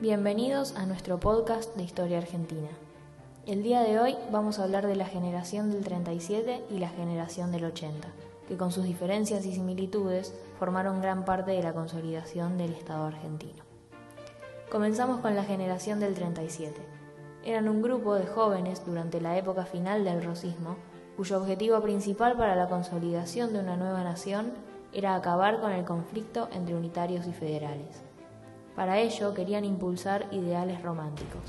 Bienvenidos a nuestro podcast de Historia Argentina. El día de hoy vamos a hablar de la generación del 37 y la generación del 80, que con sus diferencias y similitudes formaron gran parte de la consolidación del Estado argentino. Comenzamos con la generación del 37. Eran un grupo de jóvenes durante la época final del rosismo, cuyo objetivo principal para la consolidación de una nueva nación era acabar con el conflicto entre unitarios y federales. Para ello querían impulsar ideales románticos.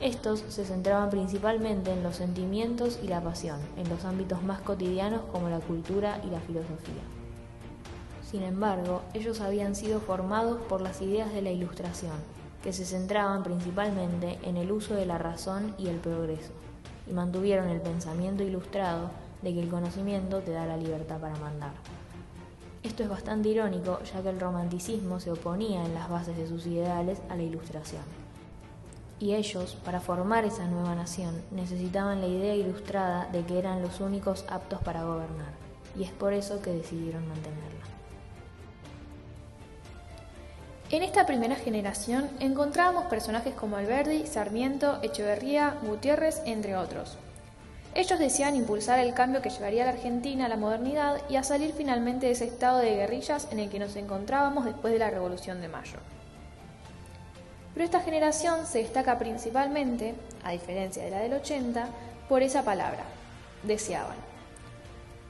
Estos se centraban principalmente en los sentimientos y la pasión, en los ámbitos más cotidianos como la cultura y la filosofía. Sin embargo, ellos habían sido formados por las ideas de la Ilustración, que se centraban principalmente en el uso de la razón y el progreso, y mantuvieron el pensamiento ilustrado de que el conocimiento te da la libertad para mandar. Esto es bastante irónico, ya que el romanticismo se oponía en las bases de sus ideales a la ilustración. Y ellos, para formar esa nueva nación, necesitaban la idea ilustrada de que eran los únicos aptos para gobernar, y es por eso que decidieron mantenerla. En esta primera generación encontrábamos personajes como Alberdi, Sarmiento, Echeverría, Gutiérrez, entre otros. Ellos deseaban impulsar el cambio que llevaría a la Argentina a la modernidad y a salir finalmente de ese estado de guerrillas en el que nos encontrábamos después de la Revolución de Mayo. Pero esta generación se destaca principalmente, a diferencia de la del 80, por esa palabra, deseaban.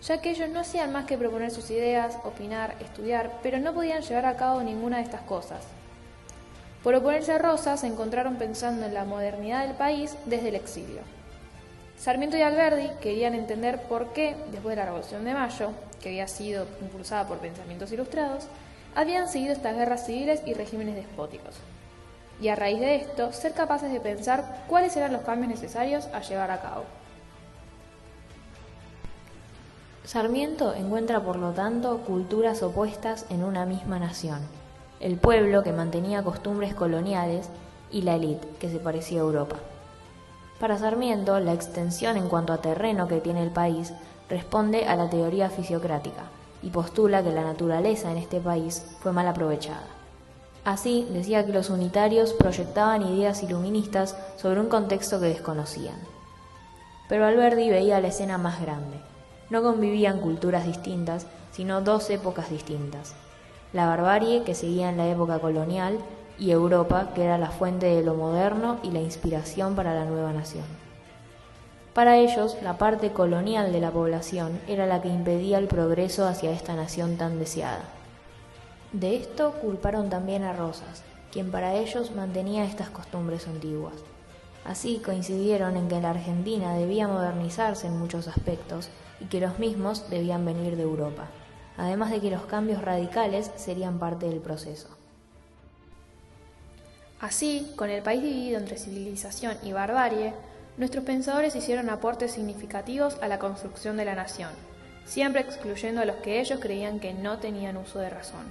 Ya que ellos no hacían más que proponer sus ideas, opinar, estudiar, pero no podían llevar a cabo ninguna de estas cosas. Por oponerse a Rosa, se encontraron pensando en la modernidad del país desde el exilio. Sarmiento y Alberdi querían entender por qué, después de la Revolución de Mayo, que había sido impulsada por pensamientos ilustrados, habían seguido estas guerras civiles y regímenes despóticos. Y a raíz de esto, ser capaces de pensar cuáles eran los cambios necesarios a llevar a cabo. Sarmiento encuentra, por lo tanto, culturas opuestas en una misma nación. El pueblo, que mantenía costumbres coloniales, y la élite, que se parecía a Europa. Para Sarmiento, la extensión en cuanto a terreno que tiene el país responde a la teoría fisiocrática y postula que la naturaleza en este país fue mal aprovechada. Así, decía que los unitarios proyectaban ideas iluministas sobre un contexto que desconocían. Pero Alberdi veía la escena más grande. No convivían culturas distintas, sino dos épocas distintas. La barbarie, que seguía en la época colonial, y Europa, que era la fuente de lo moderno y la inspiración para la nueva nación. Para ellos, la parte colonial de la población era la que impedía el progreso hacia esta nación tan deseada. De esto culparon también a Rosas, quien para ellos mantenía estas costumbres antiguas. Así coincidieron en que la Argentina debía modernizarse en muchos aspectos y que los mismos debían venir de Europa, además de que los cambios radicales serían parte del proceso. Así, con el país dividido entre civilización y barbarie, nuestros pensadores hicieron aportes significativos a la construcción de la nación, siempre excluyendo a los que ellos creían que no tenían uso de razón.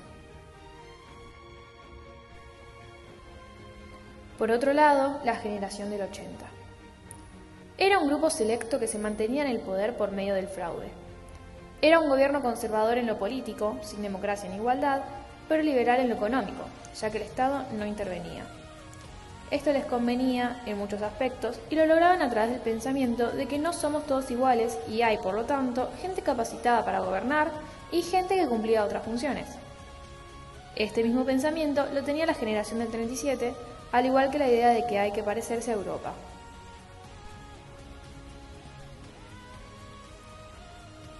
Por otro lado, la generación del 80. Era un grupo selecto que se mantenía en el poder por medio del fraude. Era un gobierno conservador en lo político, sin democracia ni igualdad, pero liberal en lo económico, ya que el Estado no intervenía. Esto les convenía en muchos aspectos y lo lograban a través del pensamiento de que no somos todos iguales y hay, por lo tanto, gente capacitada para gobernar y gente que cumplía otras funciones. Este mismo pensamiento lo tenía la generación del 37, al igual que la idea de que hay que parecerse a Europa.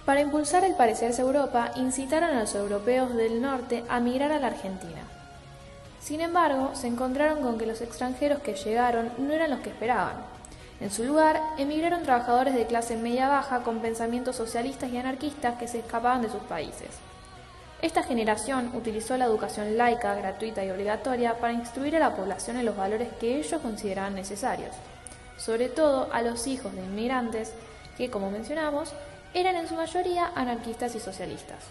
Para impulsar el parecerse a Europa, incitaron a los europeos del norte a migrar a la Argentina. Sin embargo, se encontraron con que los extranjeros que llegaron no eran los que esperaban. En su lugar, emigraron trabajadores de clase media-baja con pensamientos socialistas y anarquistas que se escapaban de sus países. Esta generación utilizó la educación laica, gratuita y obligatoria para instruir a la población en los valores que ellos consideraban necesarios, sobre todo a los hijos de inmigrantes que, como mencionamos, eran en su mayoría anarquistas y socialistas.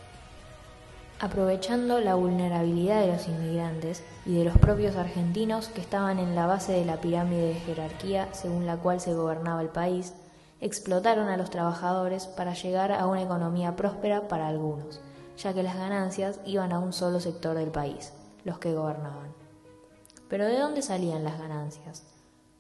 Aprovechando la vulnerabilidad de los inmigrantes y de los propios argentinos que estaban en la base de la pirámide de jerarquía según la cual se gobernaba el país, explotaron a los trabajadores para llegar a una economía próspera para algunos, ya que las ganancias iban a un solo sector del país, los que gobernaban. Pero ¿de dónde salían las ganancias?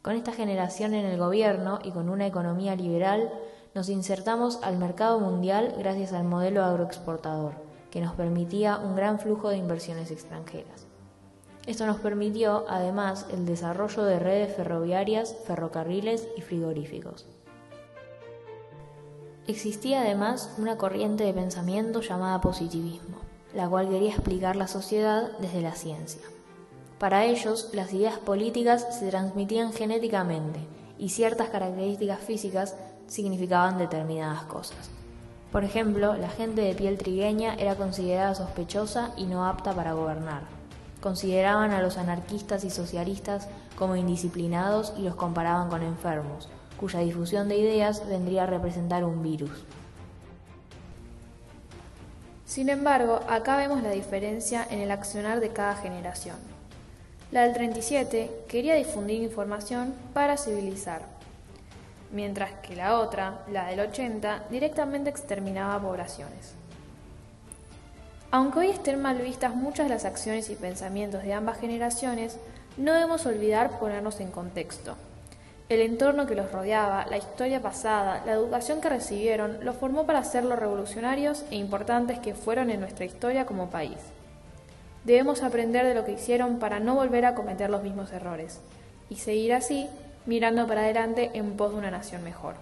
Con esta generación en el gobierno y con una economía liberal, nos insertamos al mercado mundial gracias al modelo agroexportador, que nos permitía un gran flujo de inversiones extranjeras. Esto nos permitió, además, el desarrollo de redes ferroviarias, ferrocarriles y frigoríficos. Existía además una corriente de pensamiento llamada positivismo, la cual quería explicar la sociedad desde la ciencia. Para ellos, las ideas políticas se transmitían genéticamente y ciertas características físicas significaban determinadas cosas. Por ejemplo, la gente de piel trigueña era considerada sospechosa y no apta para gobernar. Consideraban a los anarquistas y socialistas como indisciplinados y los comparaban con enfermos, cuya difusión de ideas vendría a representar un virus. Sin embargo, acá vemos la diferencia en el accionar de cada generación. La del 37 quería difundir información para civilizar, mientras que la otra, la del 80, directamente exterminaba poblaciones. Aunque hoy estén mal vistas muchas de las acciones y pensamientos de ambas generaciones, no debemos olvidar ponernos en contexto. El entorno que los rodeaba, la historia pasada, la educación que recibieron, los formó para ser los revolucionarios e importantes que fueron en nuestra historia como país. Debemos aprender de lo que hicieron para no volver a cometer los mismos errores y seguir así mirando para adelante en pos de una nación mejor.